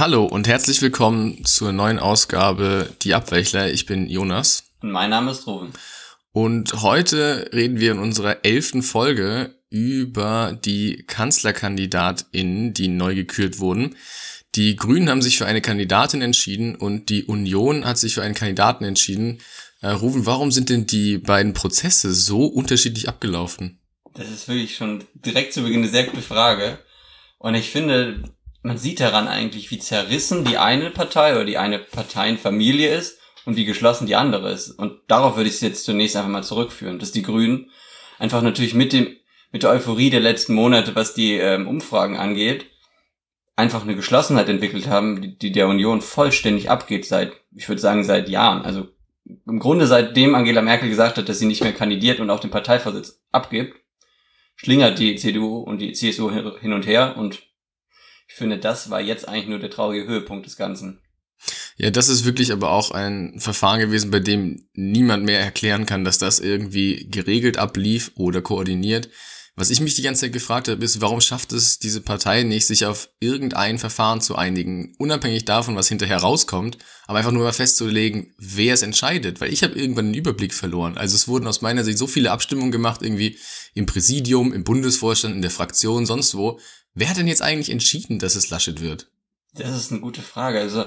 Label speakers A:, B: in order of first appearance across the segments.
A: Hallo und herzlich willkommen zur neuen Ausgabe Die Abwächler. Ich bin Jonas.
B: Und mein Name ist Ruben.
A: Und heute reden wir in unserer elften Folge über die KanzlerkandidatInnen, die neu gekürt wurden. Die Grünen haben sich für eine Kandidatin entschieden und die Union hat sich für einen Kandidaten entschieden. Äh, Ruben, warum sind denn die beiden Prozesse so unterschiedlich abgelaufen?
B: Das ist wirklich schon direkt zu Beginn eine sehr gute Frage. Und ich finde, man sieht daran eigentlich, wie zerrissen die eine Partei oder die eine Parteienfamilie ist und wie geschlossen die andere ist. Und darauf würde ich es jetzt zunächst einfach mal zurückführen, dass die Grünen einfach natürlich mit dem mit der Euphorie der letzten Monate, was die ähm, Umfragen angeht, einfach eine Geschlossenheit entwickelt haben, die, die der Union vollständig abgeht seit, ich würde sagen, seit Jahren. Also im Grunde seitdem Angela Merkel gesagt hat, dass sie nicht mehr kandidiert und auch den Parteivorsitz abgibt, schlingert die CDU und die CSU hin und her und ich finde, das war jetzt eigentlich nur der traurige Höhepunkt des Ganzen.
A: Ja, das ist wirklich aber auch ein Verfahren gewesen, bei dem niemand mehr erklären kann, dass das irgendwie geregelt ablief oder koordiniert. Was ich mich die ganze Zeit gefragt habe, ist, warum schafft es diese Partei nicht, sich auf irgendein Verfahren zu einigen, unabhängig davon, was hinterher rauskommt, aber einfach nur mal festzulegen, wer es entscheidet, weil ich habe irgendwann den Überblick verloren. Also es wurden aus meiner Sicht so viele Abstimmungen gemacht, irgendwie im Präsidium, im Bundesvorstand, in der Fraktion, sonst wo. Wer hat denn jetzt eigentlich entschieden, dass es Laschet wird?
B: Das ist eine gute Frage. Also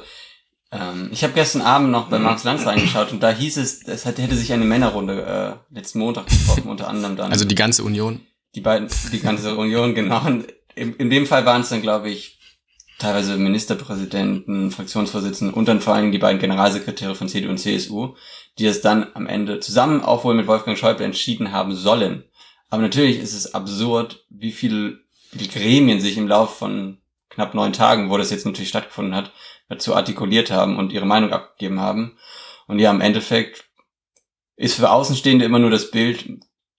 B: ähm, ich habe gestern Abend noch bei Marx Lanz reingeschaut und da hieß es, es hätte sich eine Männerrunde äh, letzten Montag getroffen, unter anderem dann.
A: Also die ganze Union?
B: Die beiden, die ganze Union, genau. Und in, in dem Fall waren es dann, glaube ich, teilweise Ministerpräsidenten, Fraktionsvorsitzenden und dann vor allem die beiden Generalsekretäre von CDU und CSU, die es dann am Ende zusammen auch wohl mit Wolfgang Schäuble entschieden haben sollen. Aber natürlich ist es absurd, wie viele, viele Gremien sich im Laufe von knapp neun Tagen, wo das jetzt natürlich stattgefunden hat, dazu artikuliert haben und ihre Meinung abgegeben haben. Und ja, im Endeffekt ist für Außenstehende immer nur das Bild,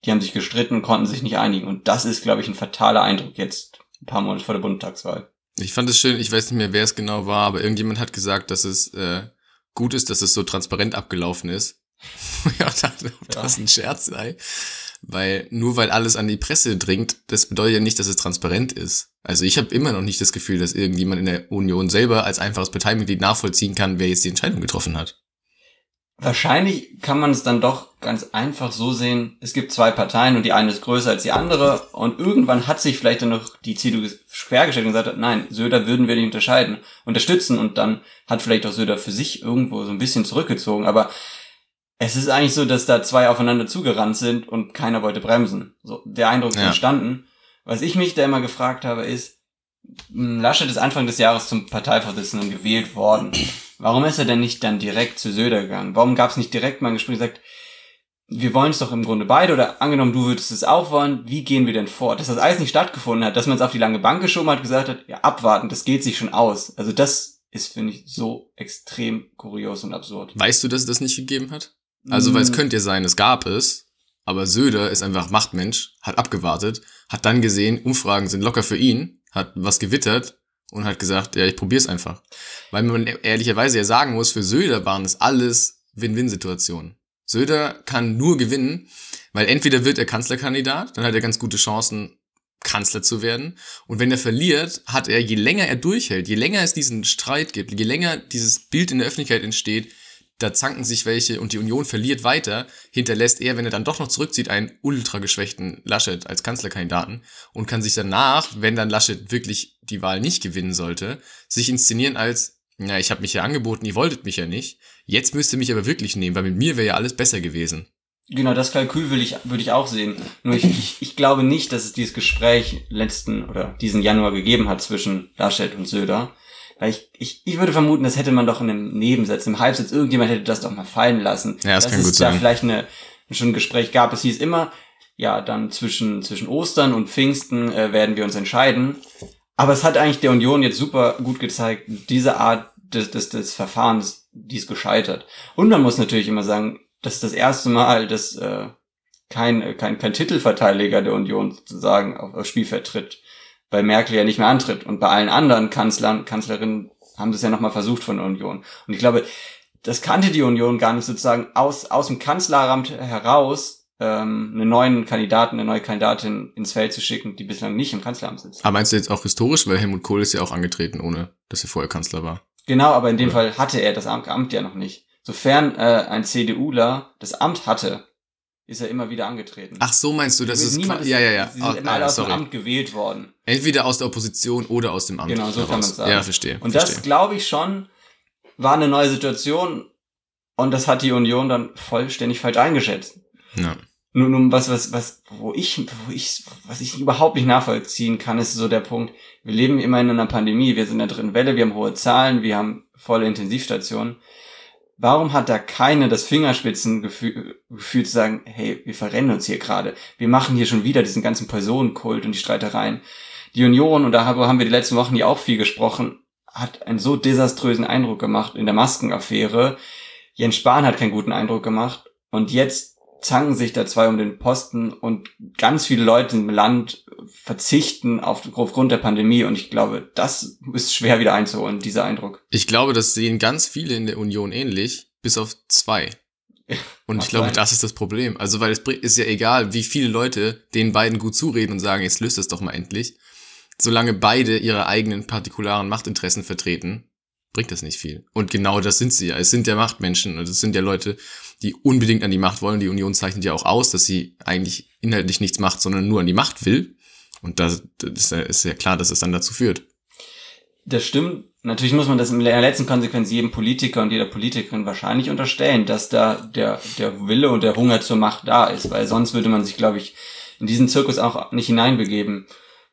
B: die haben sich gestritten und konnten sich nicht einigen. Und das ist, glaube ich, ein fataler Eindruck jetzt, ein paar Monate vor der Bundestagswahl.
A: Ich fand es schön, ich weiß nicht mehr, wer es genau war, aber irgendjemand hat gesagt, dass es äh, gut ist, dass es so transparent abgelaufen ist. ja, dachte, ob ja. das ein Scherz sei. Weil nur weil alles an die Presse dringt, das bedeutet ja nicht, dass es transparent ist. Also ich habe immer noch nicht das Gefühl, dass irgendjemand in der Union selber als einfaches Parteimitglied nachvollziehen kann, wer jetzt die Entscheidung getroffen hat.
B: Wahrscheinlich kann man es dann doch ganz einfach so sehen, es gibt zwei Parteien und die eine ist größer als die andere und irgendwann hat sich vielleicht dann noch die CDU quergestellt und gesagt, nein, Söder würden wir nicht unterscheiden, unterstützen und dann hat vielleicht auch Söder für sich irgendwo so ein bisschen zurückgezogen, aber es ist eigentlich so, dass da zwei aufeinander zugerannt sind und keiner wollte bremsen. So, der Eindruck ist ja. entstanden. Was ich mich da immer gefragt habe, ist, hm, Laschet ist Anfang des Jahres zum Parteivorsitzenden gewählt worden. Warum ist er denn nicht dann direkt zu Söder gegangen? Warum gab es nicht direkt mal ein Gespräch gesagt, wir wollen es doch im Grunde beide oder angenommen, du würdest es auch wollen, wie gehen wir denn vor? Dass das alles nicht stattgefunden hat, dass man es auf die lange Bank geschoben hat, gesagt hat, ja, abwarten, das geht sich schon aus. Also das ist, finde ich, so extrem kurios und absurd.
A: Weißt du, dass es das nicht gegeben hat? Also, weil es mm. könnte ja sein, es gab es, aber Söder ist einfach Machtmensch, hat abgewartet, hat dann gesehen, Umfragen sind locker für ihn, hat was gewittert und hat gesagt, ja, ich probier's einfach. Weil man ehrlicherweise ja sagen muss, für Söder waren es alles Win-Win-Situationen. Söder kann nur gewinnen, weil entweder wird er Kanzlerkandidat, dann hat er ganz gute Chancen, Kanzler zu werden. Und wenn er verliert, hat er, je länger er durchhält, je länger es diesen Streit gibt, je länger dieses Bild in der Öffentlichkeit entsteht, da zanken sich welche und die Union verliert weiter, hinterlässt er, wenn er dann doch noch zurückzieht, einen ultra geschwächten Laschet als Kanzlerkandidaten und kann sich danach, wenn dann Laschet wirklich die Wahl nicht gewinnen sollte, sich inszenieren als, na, ich habe mich ja angeboten, ihr wolltet mich ja nicht, jetzt müsst ihr mich aber wirklich nehmen, weil mit mir wäre ja alles besser gewesen.
B: Genau, das Kalkül würde ich, würde ich auch sehen. Nur ich, ich, ich glaube nicht, dass es dieses Gespräch letzten oder diesen Januar gegeben hat zwischen Laschet und Söder weil ich, ich, ich würde vermuten, das hätte man doch in einem Nebensatz, im Halbsatz, irgendjemand hätte das doch mal fallen lassen.
A: Ja, das
B: dass
A: kann
B: es
A: gut da sein.
B: vielleicht eine, schon ein Gespräch gab. Es hieß immer, ja, dann zwischen, zwischen Ostern und Pfingsten äh, werden wir uns entscheiden. Aber es hat eigentlich der Union jetzt super gut gezeigt, diese Art des, des, des Verfahrens, die ist gescheitert. Und man muss natürlich immer sagen, das ist das erste Mal, dass äh, kein, kein, kein Titelverteidiger der Union sozusagen auf, aufs Spielfeld tritt weil Merkel ja nicht mehr antritt. Und bei allen anderen Kanzlern, Kanzlerinnen haben sie es ja nochmal versucht von der Union. Und ich glaube, das kannte die Union gar nicht sozusagen aus, aus dem Kanzleramt heraus ähm, einen neuen Kandidaten, eine neue Kandidatin ins Feld zu schicken, die bislang nicht im Kanzleramt sitzt.
A: Aber meinst du jetzt auch historisch, weil Helmut Kohl ist ja auch angetreten, ohne dass er vorher Kanzler war?
B: Genau, aber in dem ja. Fall hatte er das Amt, Amt ja noch nicht. Sofern äh, ein CDUler das Amt hatte, ist er immer wieder angetreten.
A: Ach so meinst du, das ist
B: niemand
A: ja ja ja.
B: Sie sind oh, alle aus dem Amt gewählt worden.
A: Entweder aus der Opposition oder aus dem Amt.
B: Genau, so heraus. kann man sagen.
A: Ja, verstehe.
B: Und
A: verstehe.
B: das glaube ich schon war eine neue Situation und das hat die Union dann vollständig falsch eingeschätzt.
A: Ja.
B: Nun, nun was, was, was, wo ich, wo ich, was ich überhaupt nicht nachvollziehen kann, ist so der Punkt, wir leben immer in einer Pandemie, wir sind in der dritten Welle, wir haben hohe Zahlen, wir haben volle Intensivstationen. Warum hat da keine das Fingerspitzengefühl Gefühl zu sagen, hey, wir verrennen uns hier gerade. Wir machen hier schon wieder diesen ganzen Personenkult und die Streitereien. Die Union, und da haben wir die letzten Wochen ja auch viel gesprochen, hat einen so desaströsen Eindruck gemacht in der Maskenaffäre. Jens Spahn hat keinen guten Eindruck gemacht. Und jetzt zanken sich da zwei um den Posten und ganz viele Leute im Land verzichten auf, aufgrund der Pandemie. Und ich glaube, das ist schwer wieder einzuholen, dieser Eindruck.
A: Ich glaube, das sehen ganz viele in der Union ähnlich, bis auf zwei. Und ich glaube, sein. das ist das Problem. Also, weil es ist ja egal, wie viele Leute den beiden gut zureden und sagen, jetzt löst es doch mal endlich. Solange beide ihre eigenen partikularen Machtinteressen vertreten, bringt das nicht viel. Und genau das sind sie ja. Es sind ja Machtmenschen und es sind ja Leute, die unbedingt an die Macht wollen. Die Union zeichnet ja auch aus, dass sie eigentlich inhaltlich nichts macht, sondern nur an die Macht will. Und das, das ist ja klar, dass es dann dazu führt.
B: Das stimmt. Natürlich muss man das in der letzten Konsequenz jedem Politiker und jeder Politikerin wahrscheinlich unterstellen, dass da der, der Wille und der Hunger zur Macht da ist, weil sonst würde man sich, glaube ich, in diesen Zirkus auch nicht hineinbegeben.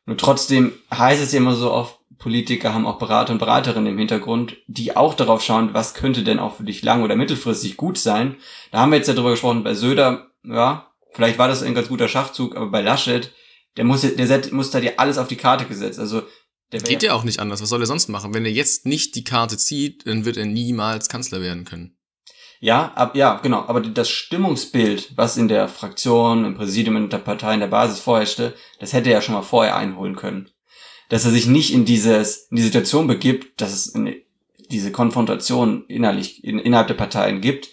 B: Nur trotzdem heißt es ja immer so oft, Politiker haben auch Berater und Beraterinnen im Hintergrund, die auch darauf schauen, was könnte denn auch für dich lang- oder mittelfristig gut sein. Da haben wir jetzt ja drüber gesprochen, bei Söder, ja, vielleicht war das ein ganz guter Schachzug, aber bei Laschet, der muss, der muss da dir alles auf die Karte gesetzt. Also,
A: der Geht ja auch nicht anders. Was soll er sonst machen? Wenn er jetzt nicht die Karte zieht, dann wird er niemals Kanzler werden können.
B: Ja, ab, ja, genau. Aber das Stimmungsbild, was in der Fraktion, im Präsidium, in der Partei, in der Basis vorherrschte, das hätte er ja schon mal vorher einholen können dass er sich nicht in dieses, in die Situation begibt, dass es eine, diese Konfrontation innerlich, in, innerhalb der Parteien gibt.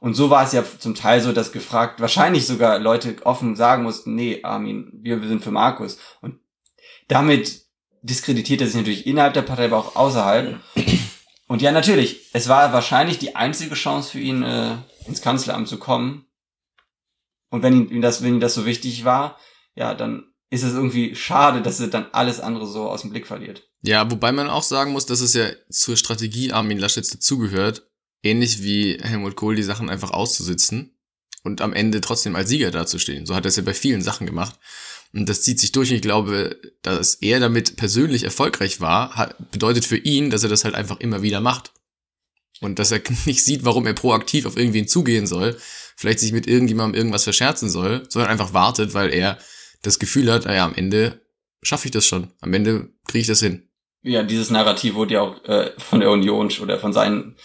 B: Und so war es ja zum Teil so, dass gefragt, wahrscheinlich sogar Leute offen sagen mussten, nee, Armin, wir, wir sind für Markus. Und damit diskreditiert er sich natürlich innerhalb der Partei, aber auch außerhalb. Und ja, natürlich, es war wahrscheinlich die einzige Chance für ihn, äh, ins Kanzleramt zu kommen. Und wenn ihm das, wenn ihm das so wichtig war, ja, dann ist es irgendwie schade, dass er dann alles andere so aus dem Blick verliert.
A: Ja, wobei man auch sagen muss, dass es ja zur Strategie Armin Laschets dazugehört, ähnlich wie Helmut Kohl die Sachen einfach auszusitzen und am Ende trotzdem als Sieger dazustehen. So hat er es ja bei vielen Sachen gemacht. Und das zieht sich durch. Ich glaube, dass er damit persönlich erfolgreich war, bedeutet für ihn, dass er das halt einfach immer wieder macht. Und dass er nicht sieht, warum er proaktiv auf irgendwen zugehen soll, vielleicht sich mit irgendjemandem irgendwas verscherzen soll, sondern einfach wartet, weil er das Gefühl hat, naja, am Ende schaffe ich das schon. Am Ende kriege ich das hin.
B: Ja, dieses Narrativ wurde ja auch äh, von der Union oder von seinen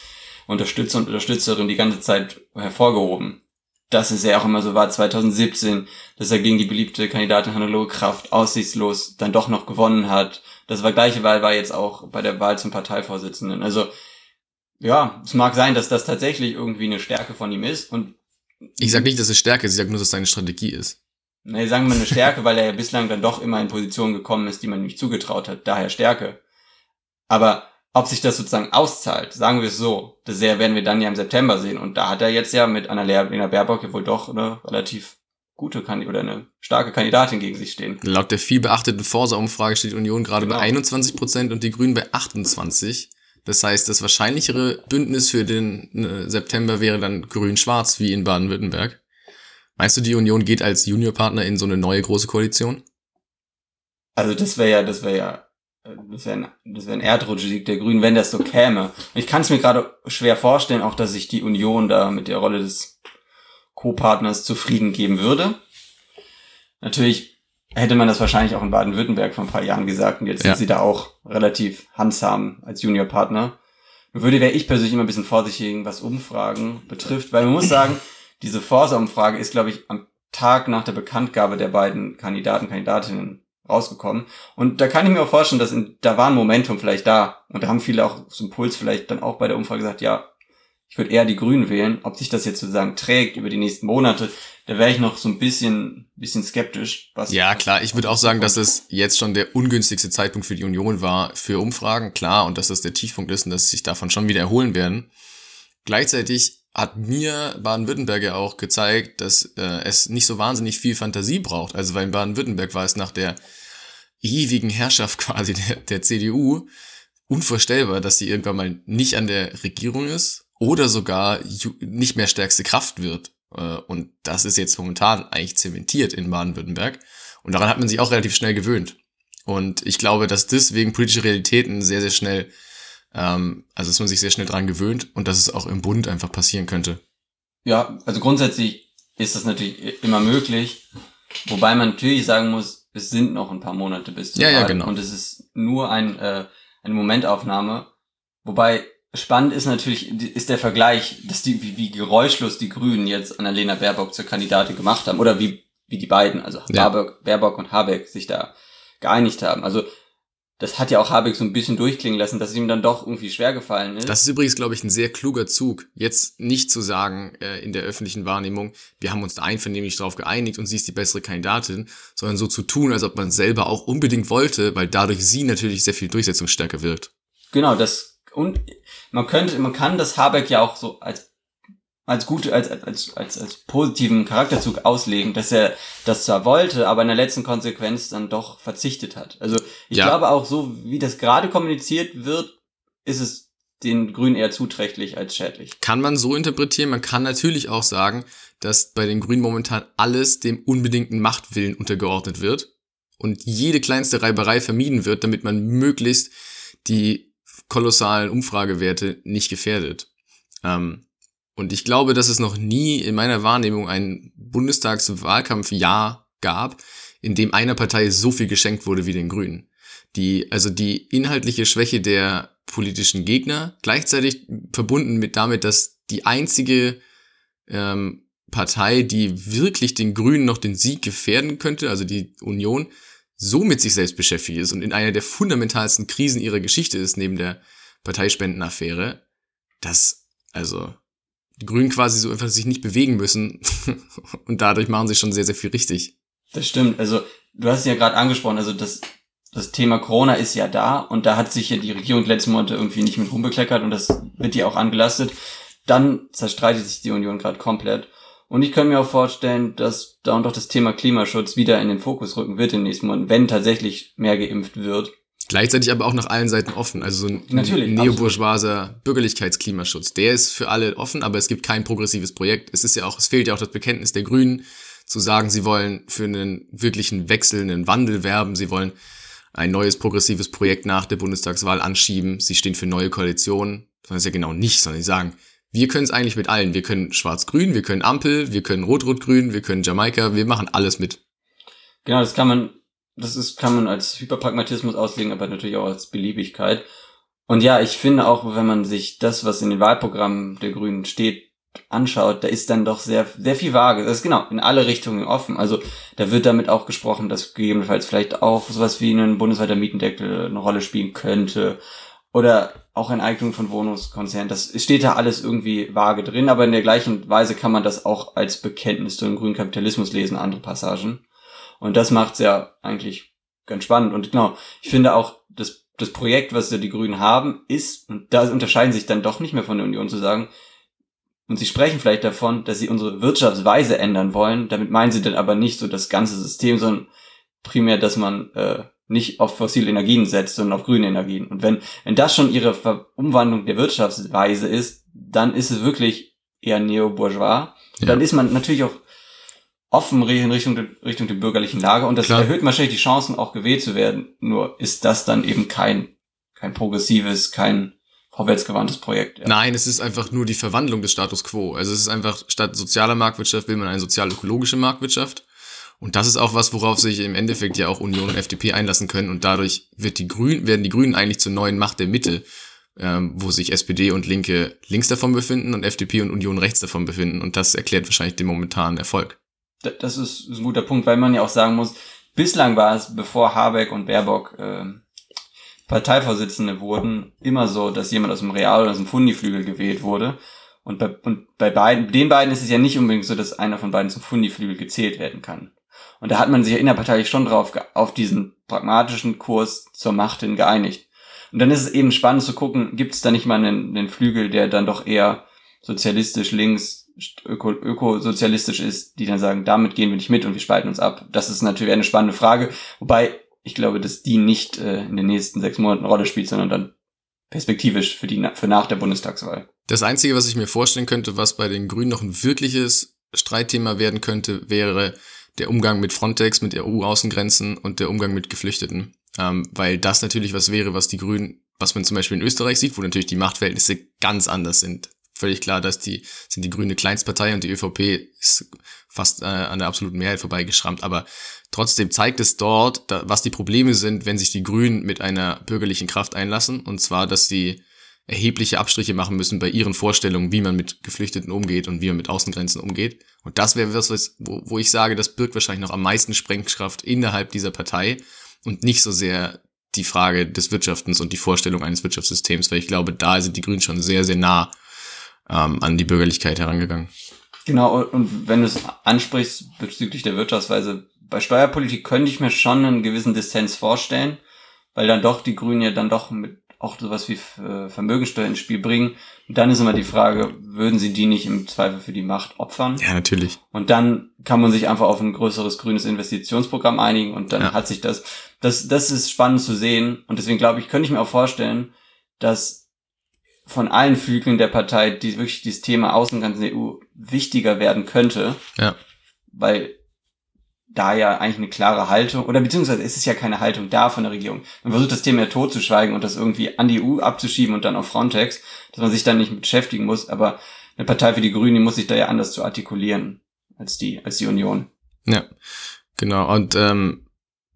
B: Unterstützer und Unterstützerinnen die ganze Zeit hervorgehoben. Dass es ja auch immer so war, 2017, dass er gegen die beliebte Kandidatin Hannelore Kraft aussichtslos dann doch noch gewonnen hat. Das war gleiche Wahl war jetzt auch bei der Wahl zum Parteivorsitzenden. Also, ja, es mag sein, dass das tatsächlich irgendwie eine Stärke von ihm ist und
A: ich sag nicht, dass es Stärke ist, ich sag nur, dass es seine Strategie ist
B: nee, sagen wir eine Stärke, weil er ja bislang dann doch immer in Positionen gekommen ist, die man nicht zugetraut hat, daher Stärke. Aber ob sich das sozusagen auszahlt, sagen wir es so, das werden wir dann ja im September sehen. Und da hat er jetzt ja mit Annalena Baerbock ja wohl doch eine relativ gute Kandidatin oder eine starke Kandidatin gegen sich stehen.
A: Laut der viel beachteten Forsa-Umfrage steht die Union gerade genau. bei 21 Prozent und die Grünen bei 28. Das heißt, das wahrscheinlichere Bündnis für den äh, September wäre dann grün-schwarz wie in Baden-Württemberg. Meinst du, die Union geht als Juniorpartner in so eine neue große Koalition?
B: Also das wäre ja, das wäre ja, das wäre ein, das wäre ein Erdrutschsieg der Grünen, wenn das so käme. ich kann es mir gerade schwer vorstellen, auch dass sich die Union da mit der Rolle des Co-Partners zufrieden geben würde. Natürlich hätte man das wahrscheinlich auch in Baden-Württemberg vor ein paar Jahren gesagt und jetzt ja. sind sie da auch relativ handsam als Juniorpartner. Würde wäre ich persönlich immer ein bisschen vorsichtig, was Umfragen betrifft, weil man muss sagen, diese Forsa-Umfrage ist, glaube ich, am Tag nach der Bekanntgabe der beiden Kandidaten, Kandidatinnen rausgekommen. Und da kann ich mir auch vorstellen, dass in, da war ein Momentum vielleicht da. Und da haben viele auch so Impuls vielleicht dann auch bei der Umfrage gesagt, ja, Ich würde eher die Grünen wählen. Ob sich das jetzt sozusagen trägt über die nächsten Monate, da wäre ich noch so ein bisschen, bisschen skeptisch.
A: Was ja, klar. Ich würde auch sagen, dass es jetzt schon der ungünstigste Zeitpunkt für die Union war für Umfragen. Klar. Und dass das der Tiefpunkt ist und dass sich davon schon wieder erholen werden. Gleichzeitig hat mir Baden-Württemberg ja auch gezeigt, dass äh, es nicht so wahnsinnig viel Fantasie braucht. Also weil in Baden-Württemberg war es nach der ewigen Herrschaft quasi der, der CDU unvorstellbar, dass sie irgendwann mal nicht an der Regierung ist oder sogar nicht mehr stärkste Kraft wird. Äh, und das ist jetzt momentan eigentlich zementiert in Baden-Württemberg. Und daran hat man sich auch relativ schnell gewöhnt. Und ich glaube, dass deswegen politische Realitäten sehr, sehr schnell, ähm, also dass man sich sehr schnell dran gewöhnt und dass es auch im Bund einfach passieren könnte.
B: Ja, also grundsätzlich ist das natürlich immer möglich. Wobei man natürlich sagen muss, es sind noch ein paar Monate bis
A: zum ja, Wahl. Ja, genau.
B: Und es ist nur ein, äh, eine Momentaufnahme. Wobei spannend ist natürlich, ist der Vergleich, dass die, wie, wie geräuschlos die Grünen jetzt Annalena Baerbock zur Kandidatin gemacht haben. Oder wie, wie die beiden, also ja. Baerbock, Baerbock und Habeck sich da geeinigt haben. Also das hat ja auch Habeck so ein bisschen durchklingen lassen, dass es ihm dann doch irgendwie schwer gefallen ist.
A: Das ist übrigens, glaube ich, ein sehr kluger Zug, jetzt nicht zu sagen äh, in der öffentlichen Wahrnehmung, wir haben uns da einvernehmlich darauf geeinigt und sie ist die bessere Kandidatin, sondern so zu tun, als ob man selber auch unbedingt wollte, weil dadurch sie natürlich sehr viel durchsetzungsstärker wirkt.
B: Genau, das und man könnte, man kann das Habeck ja auch so als als gute, als, als, als, als positiven Charakterzug auslegen, dass er das zwar wollte, aber in der letzten Konsequenz dann doch verzichtet hat. Also ich ja. glaube auch so, wie das gerade kommuniziert wird, ist es den Grünen eher zuträglich als schädlich.
A: Kann man so interpretieren. Man kann natürlich auch sagen, dass bei den Grünen momentan alles dem unbedingten Machtwillen untergeordnet wird und jede kleinste Reiberei vermieden wird, damit man möglichst die kolossalen Umfragewerte nicht gefährdet. Ähm, und ich glaube, dass es noch nie in meiner Wahrnehmung ein Bundestagswahlkampfjahr gab, in dem einer Partei so viel geschenkt wurde wie den Grünen. Die, also die inhaltliche Schwäche der politischen Gegner, gleichzeitig verbunden mit damit, dass die einzige ähm, Partei, die wirklich den Grünen noch den Sieg gefährden könnte, also die Union, so mit sich selbst beschäftigt ist und in einer der fundamentalsten Krisen ihrer Geschichte ist, neben der Parteispendenaffäre, dass, also, die Grünen quasi so einfach sich nicht bewegen müssen und dadurch machen sie schon sehr, sehr viel richtig.
B: Das stimmt. Also du hast ja gerade angesprochen, also das, das Thema Corona ist ja da und da hat sich ja die Regierung letzten Monate irgendwie nicht mit rumbekleckert und das wird ja auch angelastet. Dann zerstreitet sich die Union gerade komplett. Und ich kann mir auch vorstellen, dass da und doch das Thema Klimaschutz wieder in den Fokus rücken wird in den nächsten Monaten, wenn tatsächlich mehr geimpft wird.
A: Gleichzeitig aber auch nach allen Seiten offen. Also so ein neobourgeoiser Bürgerlichkeitsklimaschutz. Der ist für alle offen, aber es gibt kein progressives Projekt. Es ist ja auch, es fehlt ja auch das Bekenntnis der Grünen, zu sagen, sie wollen für einen wirklichen Wechsel, einen Wandel werben. Sie wollen ein neues progressives Projekt nach der Bundestagswahl anschieben. Sie stehen für neue Koalitionen. Das ist ja genau nicht, sondern sie sagen, wir können es eigentlich mit allen. Wir können Schwarz-Grün, wir können Ampel, wir können Rot-Rot-Grün, wir können Jamaika, wir machen alles mit.
B: Genau, das kann man das ist, kann man als Hyperpragmatismus auslegen, aber natürlich auch als Beliebigkeit. Und ja, ich finde auch, wenn man sich das, was in den Wahlprogrammen der Grünen steht, anschaut, da ist dann doch sehr, sehr viel vage. Das ist genau in alle Richtungen offen. Also da wird damit auch gesprochen, dass gegebenenfalls vielleicht auch sowas wie ein bundesweiter Mietendeckel eine Rolle spielen könnte. Oder auch Enteignung von Wohnungskonzernen. Das steht da alles irgendwie vage drin, aber in der gleichen Weise kann man das auch als Bekenntnis zu dem grünen Kapitalismus lesen, andere Passagen. Und das macht's ja eigentlich ganz spannend. Und genau, ich finde auch, das, das Projekt, was ja die Grünen haben, ist, und da unterscheiden sich dann doch nicht mehr von der Union zu sagen, und sie sprechen vielleicht davon, dass sie unsere Wirtschaftsweise ändern wollen. Damit meinen sie dann aber nicht so das ganze System, sondern primär, dass man äh, nicht auf fossile Energien setzt, sondern auf grüne Energien. Und wenn, wenn das schon ihre Ver Umwandlung der Wirtschaftsweise ist, dann ist es wirklich eher neo-bourgeois. Ja. Dann ist man natürlich auch offen in Richtung, Richtung der bürgerlichen Lage und das Klar. erhöht wahrscheinlich die Chancen, auch gewählt zu werden. Nur ist das dann eben kein, kein progressives, kein vorwärtsgewandtes Projekt.
A: Ja. Nein, es ist einfach nur die Verwandlung des Status quo. Also es ist einfach, statt sozialer Marktwirtschaft will man eine sozial-ökologische Marktwirtschaft. Und das ist auch was, worauf sich im Endeffekt ja auch Union und FDP einlassen können. Und dadurch wird die Grün, werden die Grünen eigentlich zur neuen Macht der Mitte, ähm, wo sich SPD und Linke links davon befinden und FDP und Union rechts davon befinden. Und das erklärt wahrscheinlich den momentanen Erfolg
B: das ist, ein guter Punkt, weil man ja auch sagen muss, bislang war es, bevor Habeck und Baerbock äh, Parteivorsitzende wurden, immer so, dass jemand aus dem Real- oder aus dem Fundiflügel gewählt wurde. Und bei, und bei beiden, den beiden ist es ja nicht unbedingt so, dass einer von beiden zum Fundiflügel gezählt werden kann. Und da hat man sich ja innerparteilich schon drauf, auf diesen pragmatischen Kurs zur Macht hin geeinigt. Und dann ist es eben spannend zu gucken, gibt es da nicht mal einen, einen Flügel, der dann doch eher sozialistisch links, öko, ökosozialistisch ist, die dann sagen, damit gehen wir nicht mit und wir spalten uns ab. Das ist natürlich eine spannende Frage. Wobei ich glaube, dass die nicht äh, in den nächsten sechs Monaten eine Rolle spielt, sondern dann perspektivisch für die für nach der Bundestagswahl.
A: Das Einzige, was ich mir vorstellen könnte, was bei den Grünen noch ein wirkliches Streitthema werden könnte, wäre der Umgang mit Frontex, mit EU-Außengrenzen und der Umgang mit Geflüchteten. Ähm, weil das natürlich was wäre, was die Grünen, was man zum Beispiel in Österreich sieht, wo natürlich die Machtverhältnisse ganz anders sind. Völlig klar, dass die, sind die Grüne Kleinstpartei und die ÖVP ist fast äh, an der absoluten Mehrheit vorbeigeschrammt. Aber trotzdem zeigt es dort, da, was die Probleme sind, wenn sich die Grünen mit einer bürgerlichen Kraft einlassen. Und zwar, dass sie erhebliche Abstriche machen müssen bei ihren Vorstellungen, wie man mit Geflüchteten umgeht und wie man mit Außengrenzen umgeht. Und das wäre was, wo, wo ich sage, das birgt wahrscheinlich noch am meisten Sprengkraft innerhalb dieser Partei und nicht so sehr die Frage des Wirtschaftens und die Vorstellung eines Wirtschaftssystems, weil ich glaube, da sind die Grünen schon sehr, sehr nah ähm, an die Bürgerlichkeit herangegangen.
B: Genau, und wenn du es ansprichst bezüglich der Wirtschaftsweise, bei Steuerpolitik könnte ich mir schon einen gewissen Dissens vorstellen, weil dann doch die Grünen ja dann doch mit auch sowas wie äh, Vermögensteuer ins Spiel bringen. Und dann ist immer die Frage, würden sie die nicht im Zweifel für die Macht opfern?
A: Ja, natürlich.
B: Und dann kann man sich einfach auf ein größeres grünes Investitionsprogramm einigen und dann ja. hat sich das, das, das ist spannend zu sehen. Und deswegen glaube ich, könnte ich mir auch vorstellen, dass von allen Flügeln der Partei, die wirklich dieses Thema Außengrenzen der EU wichtiger werden könnte.
A: Ja.
B: Weil da ja eigentlich eine klare Haltung, oder beziehungsweise ist es ja keine Haltung da von der Regierung. Man versucht das Thema ja totzuschweigen und das irgendwie an die EU abzuschieben und dann auf Frontex, dass man sich dann nicht beschäftigen muss, aber eine Partei für die Grünen, die muss sich da ja anders zu artikulieren als die, als die Union.
A: Ja, genau. Und ähm,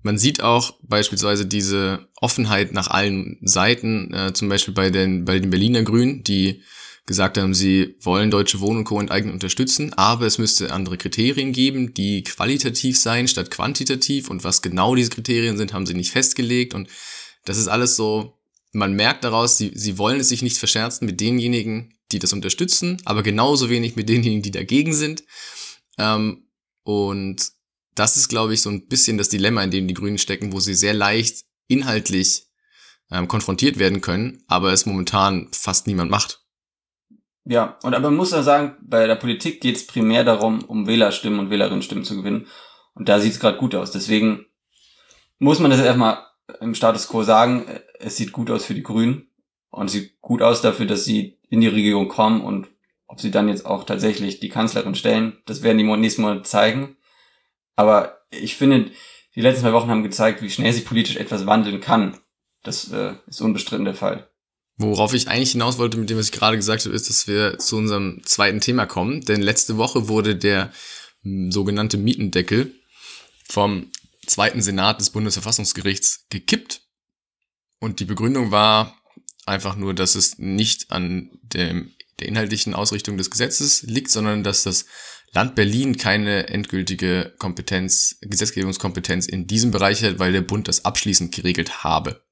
A: man sieht auch beispielsweise diese Offenheit nach allen Seiten, äh, zum Beispiel bei den, bei den Berliner Grünen, die gesagt haben, sie wollen Deutsche Wohnen und Co. enteignen unterstützen, aber es müsste andere Kriterien geben, die qualitativ sein statt quantitativ und was genau diese Kriterien sind, haben sie nicht festgelegt und das ist alles so, man merkt daraus, sie, sie wollen es sich nicht verscherzen mit denjenigen, die das unterstützen, aber genauso wenig mit denjenigen, die dagegen sind. Ähm, und das ist, glaube ich, so ein bisschen das Dilemma, in dem die Grünen stecken, wo sie sehr leicht inhaltlich ähm, konfrontiert werden können, aber es momentan fast niemand macht.
B: Ja, und aber man muss ja sagen, bei der Politik geht es primär darum, um Wählerstimmen und Wählerinnenstimmen zu gewinnen. Und da sieht es gerade gut aus. Deswegen muss man das erstmal im Status quo sagen, es sieht gut aus für die Grünen und es sieht gut aus dafür, dass sie in die Regierung kommen und ob sie dann jetzt auch tatsächlich die Kanzlerin stellen, das werden die nächsten Monate zeigen. Aber ich finde, die letzten zwei Wochen haben gezeigt, wie schnell sich politisch etwas wandeln kann. Das äh, ist unbestritten der Fall.
A: Worauf ich eigentlich hinaus wollte mit dem, was ich gerade gesagt habe, ist, dass wir zu unserem zweiten Thema kommen. Denn letzte Woche wurde der hm, sogenannte Mietendeckel vom zweiten Senat des Bundesverfassungsgerichts gekippt. Und die Begründung war einfach nur, dass es nicht an dem, der inhaltlichen Ausrichtung des Gesetzes liegt, sondern dass das Land Berlin keine endgültige Kompetenz, Gesetzgebungskompetenz in diesem Bereich hat, weil der Bund das abschließend geregelt habe.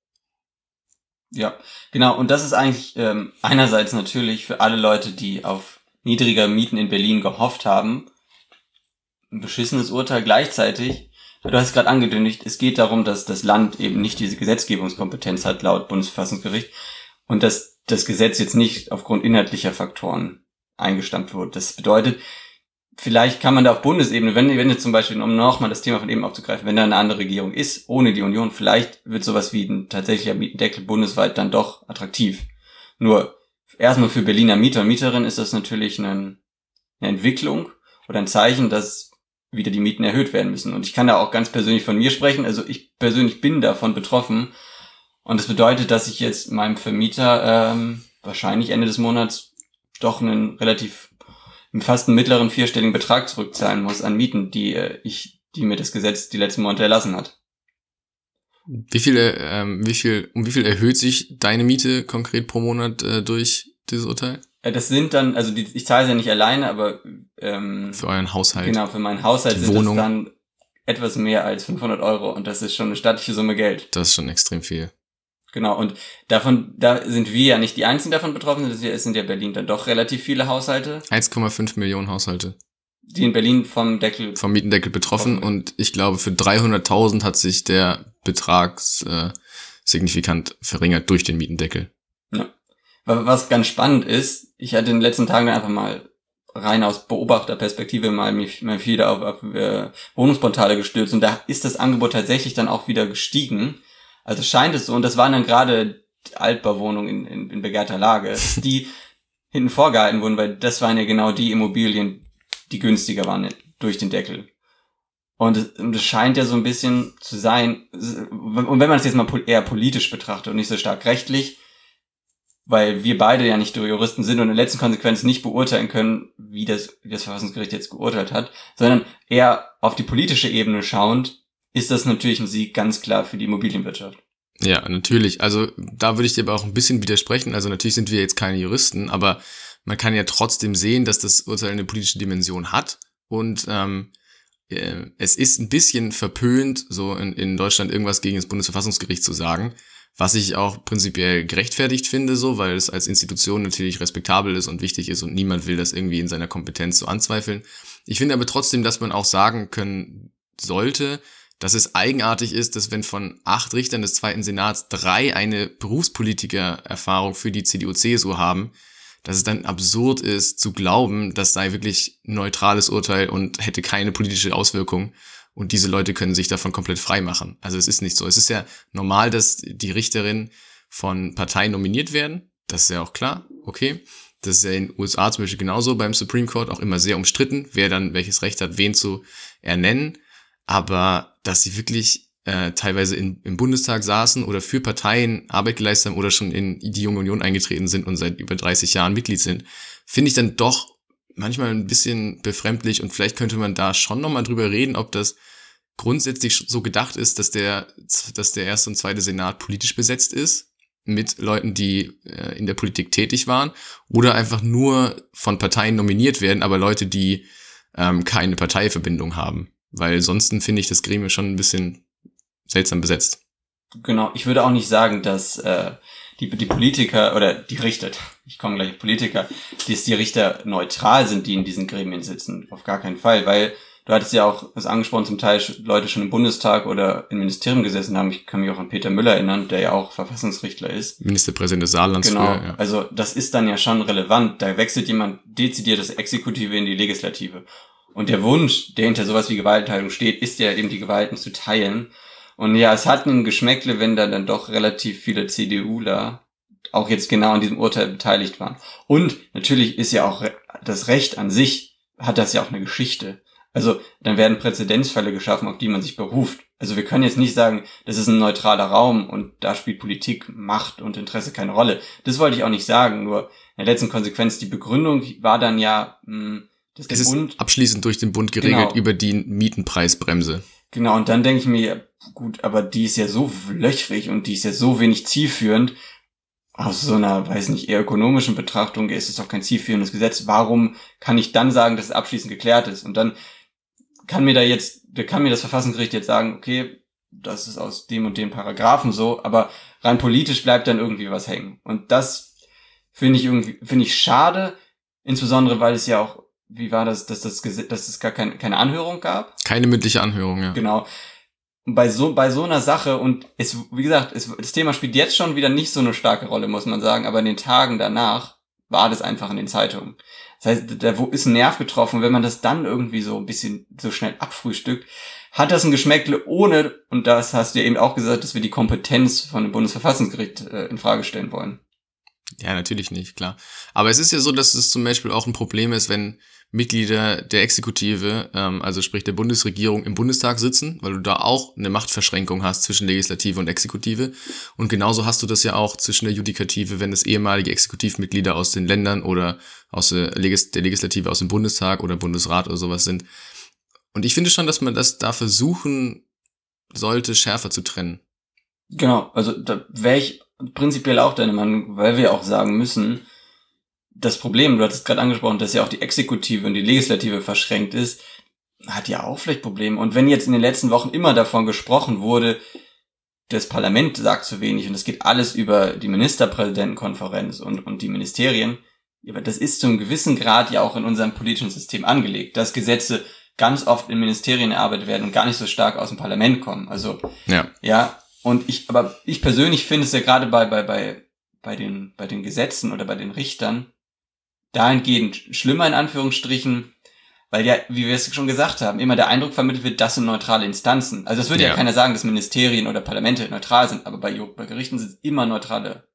B: Ja, genau. Und das ist eigentlich ähm, einerseits natürlich für alle Leute, die auf niedrigere Mieten in Berlin gehofft haben, ein beschissenes Urteil gleichzeitig. Du hast gerade angekündigt, es geht darum, dass das Land eben nicht diese Gesetzgebungskompetenz hat, laut Bundesverfassungsgericht, und dass das Gesetz jetzt nicht aufgrund inhaltlicher Faktoren eingestampft wird. Das bedeutet, vielleicht kann man da auf Bundesebene, wenn, wenn jetzt zum Beispiel, um nochmal das Thema von eben aufzugreifen, wenn da eine andere Regierung ist, ohne die Union, vielleicht wird sowas wie ein tatsächlicher Mietendeckel bundesweit dann doch attraktiv. Nur erstmal für Berliner Mieter und Mieterinnen ist das natürlich eine, eine Entwicklung oder ein Zeichen, dass wieder die Mieten erhöht werden müssen. Und ich kann da auch ganz persönlich von mir sprechen. Also ich persönlich bin davon betroffen. Und das bedeutet, dass ich jetzt meinem Vermieter ähm, wahrscheinlich Ende des Monats doch einen relativ fast einen mittleren vierstelligen Betrag zurückzahlen muss an Mieten, die äh, ich, die mir das Gesetz die letzten Monate erlassen hat.
A: Wie viel, ähm, wie viel, um wie viel erhöht sich deine Miete konkret pro Monat äh, durch dieses Urteil?
B: Äh, das sind dann, also die, ich zahle sie ja nicht alleine, aber ähm,
A: für euren Haushalt.
B: Genau, für meinen Haushalt die sind Wohnung. das dann etwas mehr als 500 Euro und das ist schon eine stattliche Summe Geld.
A: Das ist schon extrem viel.
B: Genau, und davon, da sind wir ja nicht die einzigen davon betroffen, es sind ja Berlin dann doch relativ viele Haushalte.
A: 1,5 Millionen Haushalte.
B: Die in Berlin vom Deckel.
A: Vom Mietendeckel betroffen betroffen. und ich glaube, für 300.000 hat sich der Betrag äh, signifikant verringert durch den Mietendeckel.
B: Ja. Was ganz spannend ist, ich hatte in den letzten Tagen einfach mal rein aus Beobachterperspektive mal mich mal wieder auf, auf äh, Wohnungsportale gestürzt und da ist das Angebot tatsächlich dann auch wieder gestiegen. Also scheint es so, und das waren dann gerade Altbauwohnungen in, in, in begehrter Lage, die hinten vorgehalten wurden, weil das waren ja genau die Immobilien, die günstiger waren durch den Deckel. Und es, und es scheint ja so ein bisschen zu sein, und wenn man es jetzt mal eher politisch betrachtet und nicht so stark rechtlich, weil wir beide ja nicht Juristen sind und in der letzten Konsequenz nicht beurteilen können, wie das, wie das Verfassungsgericht jetzt geurteilt hat, sondern eher auf die politische Ebene schauend, ist das natürlich ein Sieg ganz klar für die Immobilienwirtschaft.
A: Ja, natürlich. Also da würde ich dir aber auch ein bisschen widersprechen. Also natürlich sind wir jetzt keine Juristen, aber man kann ja trotzdem sehen, dass das Urteil eine politische Dimension hat. Und ähm, äh, es ist ein bisschen verpönt, so in, in Deutschland irgendwas gegen das Bundesverfassungsgericht zu sagen, was ich auch prinzipiell gerechtfertigt finde, so, weil es als Institution natürlich respektabel ist und wichtig ist und niemand will das irgendwie in seiner Kompetenz so anzweifeln. Ich finde aber trotzdem, dass man auch sagen können sollte, dass es eigenartig ist, dass wenn von acht Richtern des Zweiten Senats drei eine Berufspolitiker-Erfahrung für die CDU-CSU haben, dass es dann absurd ist zu glauben, das sei wirklich ein neutrales Urteil und hätte keine politische Auswirkung und diese Leute können sich davon komplett frei machen. Also es ist nicht so. Es ist ja normal, dass die Richterinnen von Parteien nominiert werden. Das ist ja auch klar. Okay. Das ist ja in den USA zum Beispiel genauso beim Supreme Court auch immer sehr umstritten, wer dann welches Recht hat, wen zu ernennen aber dass sie wirklich äh, teilweise in, im Bundestag saßen oder für Parteien Arbeit geleistet haben oder schon in die Junge Union eingetreten sind und seit über 30 Jahren Mitglied sind, finde ich dann doch manchmal ein bisschen befremdlich und vielleicht könnte man da schon nochmal drüber reden, ob das grundsätzlich so gedacht ist, dass der, dass der erste und zweite Senat politisch besetzt ist mit Leuten, die äh, in der Politik tätig waren oder einfach nur von Parteien nominiert werden, aber Leute, die ähm, keine Parteiverbindung haben. Weil sonst finde ich das Gremium schon ein bisschen seltsam besetzt.
B: Genau, ich würde auch nicht sagen, dass äh, die, die Politiker oder die Richter, ich komme gleich auf Politiker, dass die Richter neutral sind, die in diesen Gremien sitzen. Auf gar keinen Fall, weil du hattest ja auch das angesprochen, zum Teil Leute schon im Bundestag oder im Ministerium gesessen haben. Ich kann mich auch an Peter Müller erinnern, der ja auch Verfassungsrichter ist.
A: Ministerpräsident des Saarlands.
B: Genau, früher, ja. also das ist dann ja schon relevant. Da wechselt jemand dezidiert das Exekutive in die Legislative. Und der Wunsch, der hinter sowas wie Gewaltenteilung steht, ist ja eben die Gewalten zu teilen. Und ja, es hat ein Geschmäckle, wenn da dann doch relativ viele CDUler auch jetzt genau an diesem Urteil beteiligt waren. Und natürlich ist ja auch das Recht an sich, hat das ja auch eine Geschichte. Also dann werden Präzedenzfälle geschaffen, auf die man sich beruft. Also wir können jetzt nicht sagen, das ist ein neutraler Raum und da spielt Politik, Macht und Interesse keine Rolle. Das wollte ich auch nicht sagen, nur in der letzten Konsequenz, die Begründung war dann ja, mh, hm,
A: das es ist Bund, abschließend durch den Bund geregelt genau. über die Mietenpreisbremse.
B: Genau, und dann denke ich mir, gut, aber die ist ja so löchrig und die ist ja so wenig zielführend. Aus so einer, weiß nicht, eher ökonomischen Betrachtung ist es doch kein zielführendes Gesetz. Warum kann ich dann sagen, dass es abschließend geklärt ist? Und dann kann mir da jetzt, kann mir das Verfassungsgericht jetzt sagen, okay, das ist aus dem und dem Paragraphen so, aber rein politisch bleibt dann irgendwie was hängen. Und das finde ich irgendwie, finde ich schade, insbesondere weil es ja auch wie war das, dass das dass es gar kein, keine Anhörung gab?
A: Keine mündliche Anhörung, ja.
B: Genau. bei so, bei so einer Sache und es, wie gesagt, es, das Thema spielt jetzt schon wieder nicht so eine starke Rolle, muss man sagen, aber in den Tagen danach war das einfach in den Zeitungen. Das heißt, da ist ein Nerv getroffen, wenn man das dann irgendwie so ein bisschen so schnell abfrühstückt, hat das ein Geschmäckle ohne, und das hast du ja eben auch gesagt, dass wir die Kompetenz von dem Bundesverfassungsgericht äh, in Frage stellen wollen.
A: Ja, natürlich nicht, klar. Aber es ist ja so, dass es zum Beispiel auch ein Problem ist, wenn Mitglieder der Exekutive, ähm, also sprich der Bundesregierung, im Bundestag sitzen, weil du da auch eine Machtverschränkung hast zwischen Legislative und Exekutive. Und genauso hast du das ja auch zwischen der Judikative, wenn es ehemalige Exekutivmitglieder aus den Ländern oder aus der, Legis der Legislative aus dem Bundestag oder Bundesrat oder sowas sind. Und ich finde schon, dass man das da versuchen sollte, schärfer zu trennen.
B: Genau, also da wäre ich prinzipiell auch deine Meinung, weil wir auch sagen müssen, das Problem, du hattest gerade angesprochen, dass ja auch die Exekutive und die Legislative verschränkt ist, hat ja auch vielleicht Probleme. Und wenn jetzt in den letzten Wochen immer davon gesprochen wurde, das Parlament sagt zu wenig und es geht alles über die Ministerpräsidentenkonferenz und, und die Ministerien. Aber das ist zum gewissen Grad ja auch in unserem politischen System angelegt, dass Gesetze ganz oft in Ministerien erarbeitet werden und gar nicht so stark aus dem Parlament kommen. Also
A: Ja.
B: ja, und ich, aber ich persönlich finde es ja gerade bei, bei, bei, bei den, bei den Gesetzen oder bei den Richtern dahingehend schlimmer in Anführungsstrichen, weil ja, wie wir es schon gesagt haben, immer der Eindruck vermittelt wird, das sind neutrale Instanzen. Also es würde ja.
A: Ja.
B: keiner sagen, dass Ministerien oder Parlamente neutral sind, aber bei, bei Gerichten sind es immer neutrale.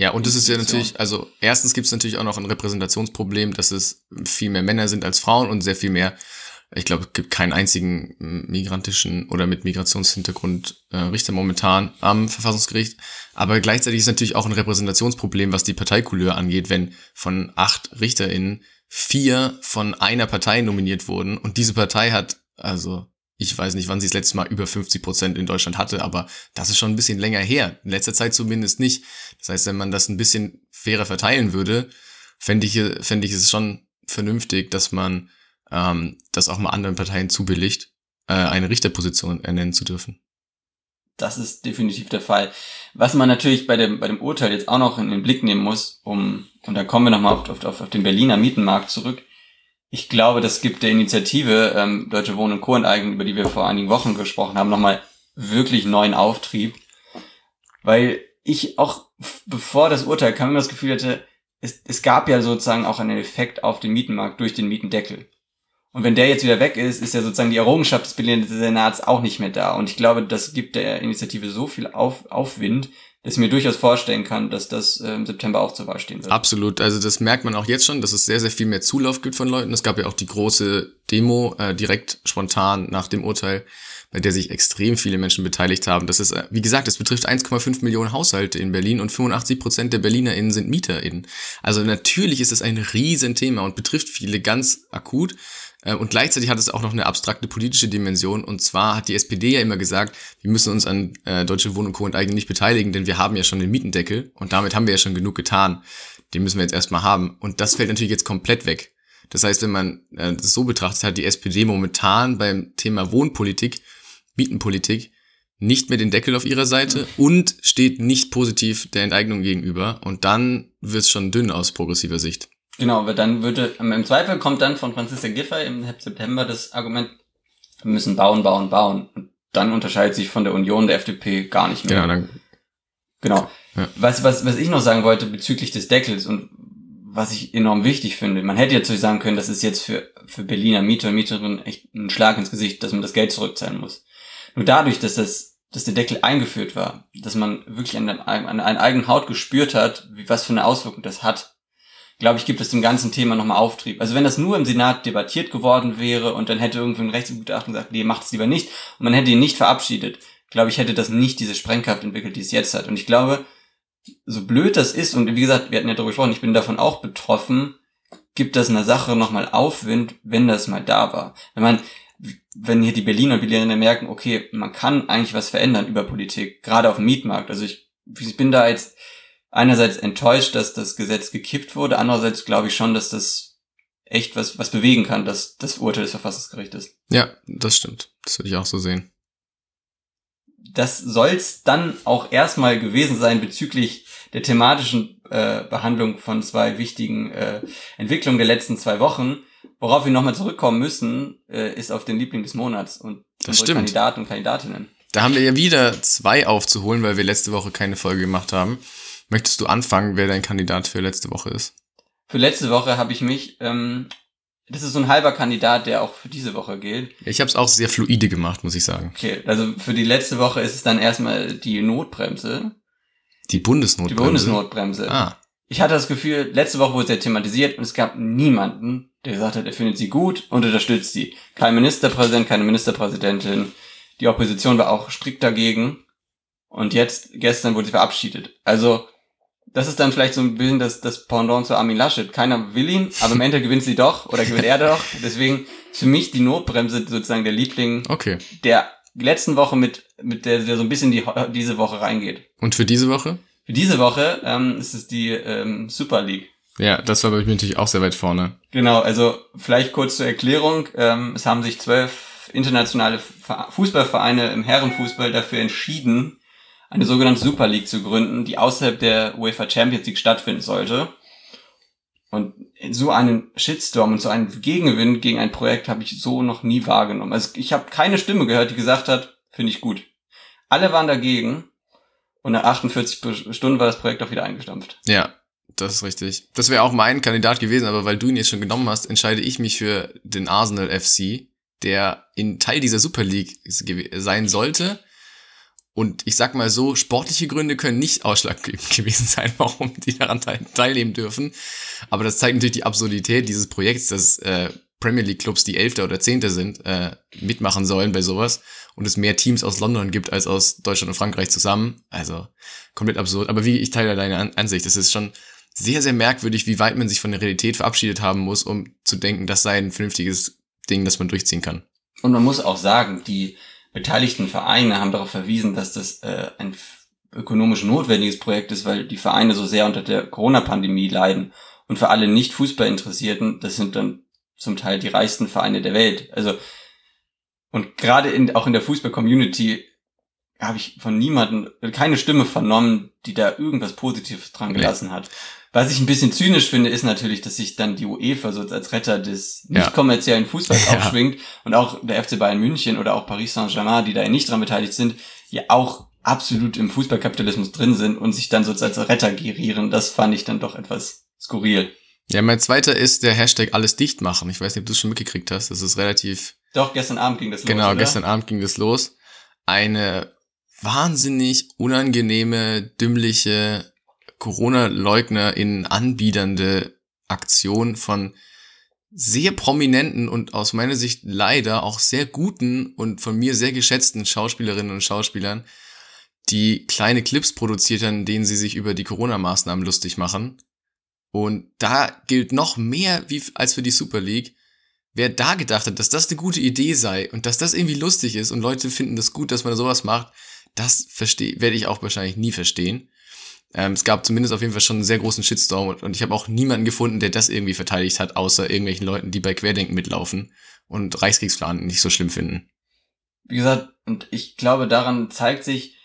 A: Ja, und das ist ja natürlich, also erstens gibt es natürlich auch noch ein Repräsentationsproblem, dass es viel mehr Männer sind als Frauen und sehr viel mehr, ich glaube, es gibt keinen einzigen migrantischen oder mit Migrationshintergrund äh, Richter momentan am Verfassungsgericht. Aber gleichzeitig ist natürlich auch ein Repräsentationsproblem, was die Parteicouleur angeht, wenn von acht RichterInnen vier von einer Partei nominiert wurden und diese Partei hat, also ich weiß nicht, wann sie das letzte Mal über 50 Prozent in Deutschland hatte, aber das ist schon ein bisschen länger her. In letzter Zeit zumindest nicht. Das heißt, wenn man das ein bisschen fairer verteilen würde, fände ich, fände ich es schon vernünftig, dass man ähm, das auch mal anderen Parteien zubilligt, äh, eine Richterposition ernennen zu dürfen.
B: Das ist definitiv der Fall. Was man natürlich bei dem, bei dem Urteil jetzt auch noch in den Blick nehmen muss, um, und da kommen wir nochmal auf, auf, auf den Berliner Mietenmarkt zurück. Ich glaube, das gibt der Initiative ähm, Deutsche Wohnen und Co. enteignen, über die wir vor einigen Wochen gesprochen haben, nochmal wirklich neuen Auftrieb. Weil ich auch, bevor das Urteil kam, immer das Gefühl hatte, es, es gab ja sozusagen auch einen Effekt auf den Mietenmarkt durch den Mietendeckel. Und wenn der jetzt wieder weg ist, ist ja sozusagen die Errungenschaft des Senats auch nicht mehr da. Und ich glaube, das gibt der Initiative so viel auf, Aufwind, dass ich mir durchaus vorstellen kann, dass das äh, im September auch zur Wahl stehen wird.
A: Absolut. Also das merkt man auch jetzt schon, dass es sehr, sehr viel mehr Zulauf gibt von Leuten. Es gab ja auch die große Demo äh, direkt spontan nach dem Urteil, bei der sich extrem viele Menschen beteiligt haben. Das ist, äh, wie gesagt, es betrifft 1,5 Millionen Haushalte in Berlin und 85 Prozent der BerlinerInnen sind MieterInnen. Also natürlich ist es ein Riesenthema und betrifft viele ganz akut. Äh, Und gleichzeitig hat es auch noch eine abstrakte politische Dimension. Und zwar hat die SPD ja immer gesagt, wir müssen uns an äh, Deutsche Wohnen und Co. enteignen nicht beteiligen, denn wir haben ja schon den Mietendeckel und damit haben wir ja schon genug getan. Den müssen wir jetzt erstmal haben. Und das fällt natürlich jetzt komplett weg. Das heißt, wenn man äh, das so betrachtet, hat die SPD momentan beim Thema Wohnpolitik, Mietenpolitik nicht mehr den Deckel auf ihrer Seite und steht nicht positiv der Enteignung gegenüber. Und dann wird es schon dünn aus progressiver Sicht.
B: Genau, weil dann würde, im Zweifel kommt dann von Franziska Giffey im September das Argument, wir müssen bauen, bauen, bauen. Und dann unterscheidet sich von der Union der FDP gar nicht mehr.
A: Genau, dann
B: Genau.
A: Ja.
B: Was, was, was ich noch sagen wollte bezüglich des Deckels und was ich enorm wichtig finde, man hätte jetzt so sagen können, das ist jetzt für, für Berliner Mieter und Mieterinnen echt ein Schlag ins Gesicht, dass man das Geld zurückzahlen muss. Nur dadurch, dass das, dass der Deckel eingeführt war, dass man wirklich an, der, an einer eigenen Haut gespürt hat, wie, was für eine Auswirkung das hat, glaube ich, gibt es dem ganzen Thema nochmal Auftrieb. Also wenn das nur im Senat debattiert geworden wäre und dann hätte irgendwie ein Rechtsgutachten gesagt, nee, macht es lieber nicht, und man hätte ihn nicht verabschiedet, glaube ich, hätte das nicht diese Sprengkraft entwickelt, die es jetzt hat. Und ich glaube, so blöd das ist, und wie gesagt, wir hatten ja darüber gesprochen, ich bin davon auch betroffen, gibt das einer Sache nochmal Aufwind, wenn das mal da war. Wenn man, wenn hier die Berliner und Berlinerinnen merken, okay, man kann eigentlich was verändern über Politik, gerade auf dem Mietmarkt. Also ich, ich bin da jetzt einerseits enttäuscht, dass das Gesetz gekippt wurde, andererseits glaube ich schon, dass das echt was, was bewegen kann, dass das Urteil des Verfassungsgerichtes.
A: Ja, das stimmt. Das würde ich auch so sehen.
B: das soll's dann auch erstmal gewesen sein bezüglich der thematischen äh, Behandlung von zwei wichtigen äh, Entwicklungen der letzten zwei Wochen. Worauf wir nochmal zurückkommen müssen, äh, ist auf den Liebling des Monats und
A: Das stimmt.
B: Kandidaten und Kandidatinnen.
A: Da haben wir ja wieder zwei aufzuholen, weil wir letzte Woche keine Folge gemacht haben. Möchtest du anfangen, wer dein Kandidat für letzte Woche ist?
B: Für letzte Woche habe ich mich, ähm, das ist so ein halber Kandidat, der auch für diese Woche gilt.
A: Ich habe es auch sehr fluide gemacht, muss ich sagen.
B: Okay, also für die letzte Woche ist es dann erstmal die Notbremse,
A: Die
B: die
A: Bundesnotbremse.
B: Bundesnotbremse.
A: Ah,
B: Ich hatte das Gefühl, letzte Woche wurde es ja thematisiert und es gab niemanden, der gesagt hat, er findet sie gut und unterstützt sie. Kein Ministerpräsident, keine Ministerpräsidentin. Die Opposition war auch strikt dagegen. Und jetzt, gestern wurde sie verabschiedet. Also, das ist dann vielleicht so ein bisschen das, das Pendant zu Armin Laschet. Keiner will ihn, aber im Ende gewinnt sie doch oder gewinnt er doch. Deswegen ist für mich die Notbremse sozusagen der Liebling
A: okay.
B: der letzten Woche mit, mit der, der so ein bisschen die, diese Woche reingeht.
A: Und für diese Woche?
B: Für diese Woche ähm, ist es die ähm, Super League.
A: Ja, das war bei mir natürlich auch sehr weit vorne.
B: Genau, also vielleicht kurz zur Erklärung. Ähm, es haben sich zwölf internationale Ver- Fußballvereine im Herrenfußball dafür entschieden, eine sogenannte Super League zu gründen, die außerhalb der UEFA Champions League stattfinden sollte. Und so einen Shitstorm und so einen Gegenwind gegen ein Projekt habe ich so noch nie wahrgenommen. Also ich habe keine Stimme gehört, die gesagt hat, finde ich gut. Alle waren dagegen und nach 48 Stunden war das Projekt auch wieder eingestampft.
A: Ja, das ist richtig. Das wäre auch mein Kandidat gewesen, aber weil du ihn jetzt schon genommen hast, entscheide ich mich für den Arsenal FC, der in Teil dieser Super League sein sollte. Und ich sag mal so, sportliche Gründe können nicht ausschlaggebend gewesen sein, warum die daran teilnehmen dürfen. Aber das zeigt natürlich die Absurdität dieses Projekts, dass äh, Premier League Clubs, die Elfter oder Zehnter sind, äh, mitmachen sollen bei sowas und es mehr Teams aus London gibt als aus Deutschland und Frankreich zusammen. Also komplett absurd. Aber wie ich teile deine Ansicht, es ist schon sehr, sehr merkwürdig, wie weit man sich von der Realität verabschiedet haben muss, um zu denken, das sei ein vernünftiges Ding, das man durchziehen kann.
B: Und man muss auch sagen, die beteiligten Vereine haben darauf verwiesen, dass das äh, ein ökonomisch notwendiges Projekt ist, weil die Vereine so sehr unter der Corona-Pandemie leiden. Und für alle nicht Fußballinteressierten, das sind dann zum Teil die reichsten Vereine der Welt. Also und gerade in, auch in der Fußball-Community habe ich von niemandem keine Stimme vernommen, die da irgendwas Positives dran gelassen hat. Was ich ein bisschen zynisch finde, ist natürlich, dass sich dann die UEFA so als Retter des nicht kommerziellen Fußballs ja. aufschwingt und auch der FC Bayern München oder auch Paris Saint-Germain, die da nicht dran beteiligt sind, ja auch absolut im Fußballkapitalismus drin sind und sich dann so als Retter gerieren. Das fand ich dann doch etwas skurril.
A: Ja, mein zweiter ist der Hashtag alles dicht machen. Ich weiß nicht, ob du es schon mitgekriegt hast. Das ist relativ.
B: Doch, gestern Abend ging das
A: los. Genau, oder? gestern Abend ging das los. Eine wahnsinnig unangenehme, dümmliche Corona-Leugner in anbiedernde Aktion von sehr prominenten und aus meiner Sicht leider auch sehr guten und von mir sehr geschätzten Schauspielerinnen und Schauspielern, die kleine Clips produziert haben, in denen sie sich über die Corona-Maßnahmen lustig machen und da gilt noch mehr wie als für die Super League. Wer da gedacht hat, dass das eine gute Idee sei und dass das irgendwie lustig ist und Leute finden das gut, dass man sowas macht, das verstehe, werde ich auch wahrscheinlich nie verstehen. Ähm, es gab zumindest auf jeden Fall schon einen sehr großen Shitstorm und, und ich habe auch niemanden gefunden, der das irgendwie verteidigt hat, außer irgendwelchen Leuten, die bei Querdenken mitlaufen und Reichskriegsplan nicht so schlimm finden.
B: Wie gesagt, und ich glaube, daran zeigt sich,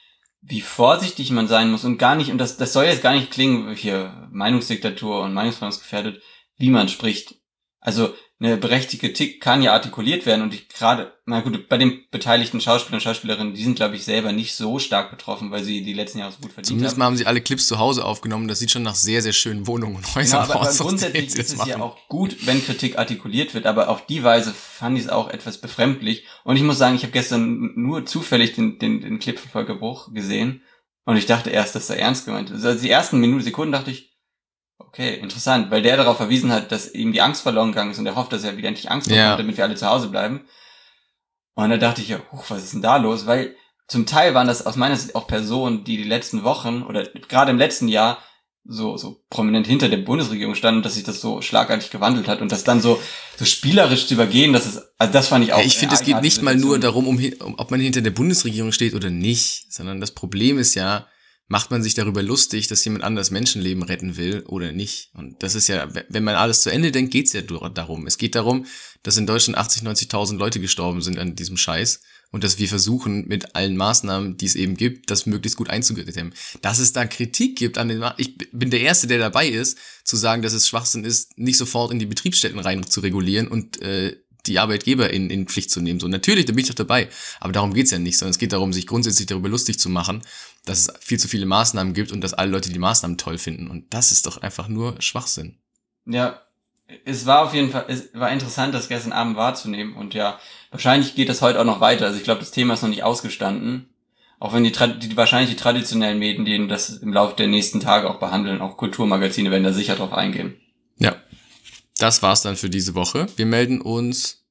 B: wie vorsichtig man sein muss und gar nicht, und das, das soll jetzt gar nicht klingen, hier Meinungsdiktatur und Meinungsfreiheit wie man spricht. Also eine berechtigte Kritik kann ja artikuliert werden und ich gerade, na gut, bei den beteiligten Schauspielern und Schauspielerinnen, die sind, glaube ich, selber nicht so stark betroffen, weil sie die letzten Jahre so gut verdient
A: Zumindest
B: haben.
A: mal haben sie alle Clips zu Hause aufgenommen, das sieht schon nach sehr, sehr schönen Wohnungen und Häusern
B: genau, aber, aus. Aber grundsätzlich ist es machen. ja auch gut, wenn Kritik artikuliert wird, aber auf die Weise fand ich es auch etwas befremdlich und ich muss sagen, ich habe gestern nur zufällig den, den, den Clip von Volker Bruch gesehen und ich dachte erst, dass er ernst gemeint ist. Also die ersten Minuten, Sekunden dachte ich, Okay, interessant, weil der darauf verwiesen hat, dass ihm die Angst verloren gegangen ist und er hofft, dass er wieder endlich Angst bekommt, ja. damit wir alle zu Hause bleiben. Und da dachte ich ja, huch, was ist denn da los? Weil zum Teil waren das aus meiner Sicht auch Personen, die die letzten Wochen oder gerade im letzten Jahr so, so prominent hinter der Bundesregierung standen, dass sich das so schlagartig gewandelt hat und das dann so, so spielerisch zu übergehen, das ist, also das fand ich auch. Ja,
A: ich finde, es geht nicht mal nur darum, um, ob man hinter der Bundesregierung steht oder nicht, sondern das Problem ist ja, macht man sich darüber lustig, dass jemand anders Menschenleben retten will oder nicht. Und das ist ja, wenn man alles zu Ende denkt, geht's ja darum. Es geht darum, dass in Deutschland 80, 90.000 Leute gestorben sind an diesem Scheiß und dass wir versuchen, mit allen Maßnahmen, die es eben gibt, das möglichst gut einzudämmen. Dass es da Kritik gibt an den, Ma ich bin der Erste, der dabei ist, zu sagen, dass es Schwachsinn ist, nicht sofort in die Betriebsstätten rein zu regulieren und äh, die Arbeitgeber in, in Pflicht zu nehmen. So, natürlich, da bin ich doch dabei. Aber darum geht's ja nicht, sondern es geht darum, sich grundsätzlich darüber lustig zu machen, dass es viel zu viele Maßnahmen gibt und dass alle Leute die Maßnahmen toll finden. Und das ist doch einfach nur Schwachsinn.
B: Ja, es war auf jeden Fall, es war interessant, das gestern Abend wahrzunehmen. Und ja, wahrscheinlich geht das heute auch noch weiter. Also ich glaube, das Thema ist noch nicht ausgestanden. Auch wenn die, die wahrscheinlich die traditionellen Medien, die das im Laufe der nächsten Tage auch behandeln, auch Kulturmagazine werden da sicher drauf eingehen.
A: Ja, das war's dann für diese Woche. Wir melden uns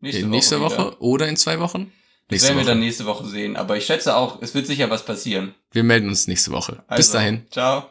A: nächste, in nächste Woche, Woche oder in zwei Wochen.
B: Das werden wir dann nächste Woche sehen. Aber ich schätze auch, es wird sicher was passieren.
A: Wir melden uns nächste Woche. Also, Bis dahin.
B: Ciao.